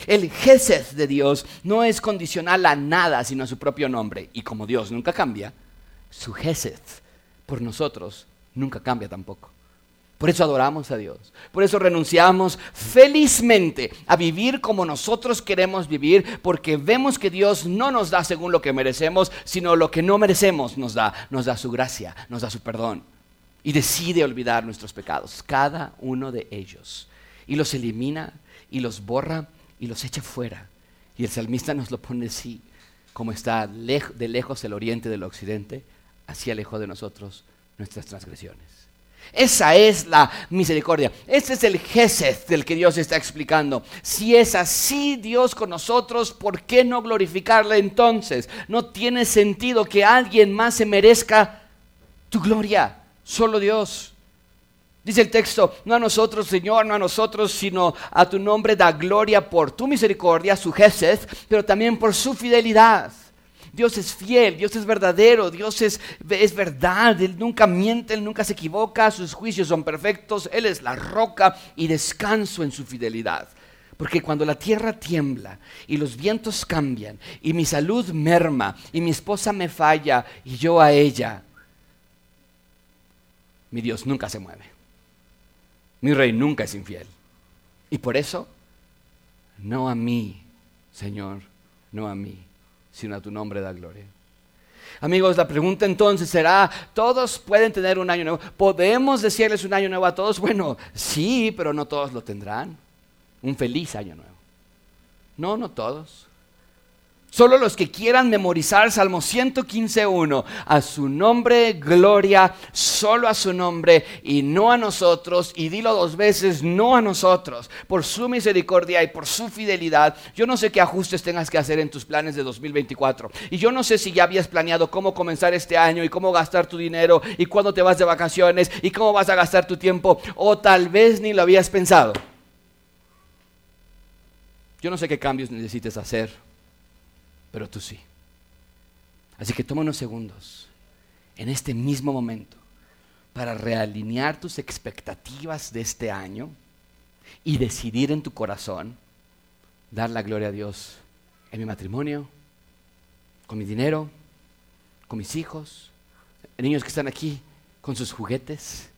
El Gesed de Dios no es condicional a nada, sino a su propio nombre. Y como Dios nunca cambia, su Gesed por nosotros nunca cambia tampoco. Por eso adoramos a Dios. Por eso renunciamos felizmente a vivir como nosotros queremos vivir, porque vemos que Dios no nos da según lo que merecemos, sino lo que no merecemos nos da. Nos da su gracia, nos da su perdón. Y decide olvidar nuestros pecados, cada uno de ellos. Y los elimina y los borra y los echa fuera. Y el salmista nos lo pone así, como está de lejos el oriente del occidente, así alejó de nosotros nuestras transgresiones. Esa es la misericordia. Ese es el Gesed del que Dios está explicando. Si es así Dios con nosotros, ¿por qué no glorificarle entonces? No tiene sentido que alguien más se merezca tu gloria. Solo Dios. Dice el texto, no a nosotros, Señor, no a nosotros, sino a tu nombre da gloria por tu misericordia, su Gesed, pero también por su fidelidad. Dios es fiel, Dios es verdadero, Dios es, es verdad, Él nunca miente, Él nunca se equivoca, sus juicios son perfectos, Él es la roca y descanso en su fidelidad. Porque cuando la tierra tiembla y los vientos cambian y mi salud merma y mi esposa me falla y yo a ella, mi Dios nunca se mueve. Mi rey nunca es infiel. Y por eso, no a mí, Señor, no a mí sino a tu nombre da gloria. Amigos, la pregunta entonces será, ¿todos pueden tener un año nuevo? ¿Podemos decirles un año nuevo a todos? Bueno, sí, pero no todos lo tendrán. Un feliz año nuevo. No, no todos. Solo los que quieran memorizar Salmo 115.1, a su nombre, gloria, solo a su nombre y no a nosotros, y dilo dos veces, no a nosotros, por su misericordia y por su fidelidad. Yo no sé qué ajustes tengas que hacer en tus planes de 2024. Y yo no sé si ya habías planeado cómo comenzar este año y cómo gastar tu dinero y cuándo te vas de vacaciones y cómo vas a gastar tu tiempo, o tal vez ni lo habías pensado. Yo no sé qué cambios necesites hacer pero tú sí. Así que toma unos segundos en este mismo momento para realinear tus expectativas de este año y decidir en tu corazón dar la gloria a Dios en mi matrimonio, con mi dinero, con mis hijos, niños que están aquí con sus juguetes,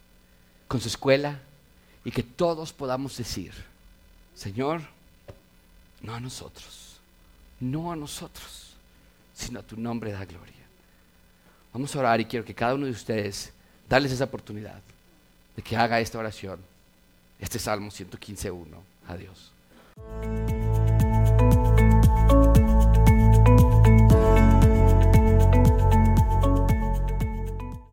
con su escuela, y que todos podamos decir, Señor, no a nosotros no a nosotros, sino a tu nombre da gloria. Vamos a orar y quiero que cada uno de ustedes darles esa oportunidad de que haga esta oración, este Salmo 115.1. Adiós.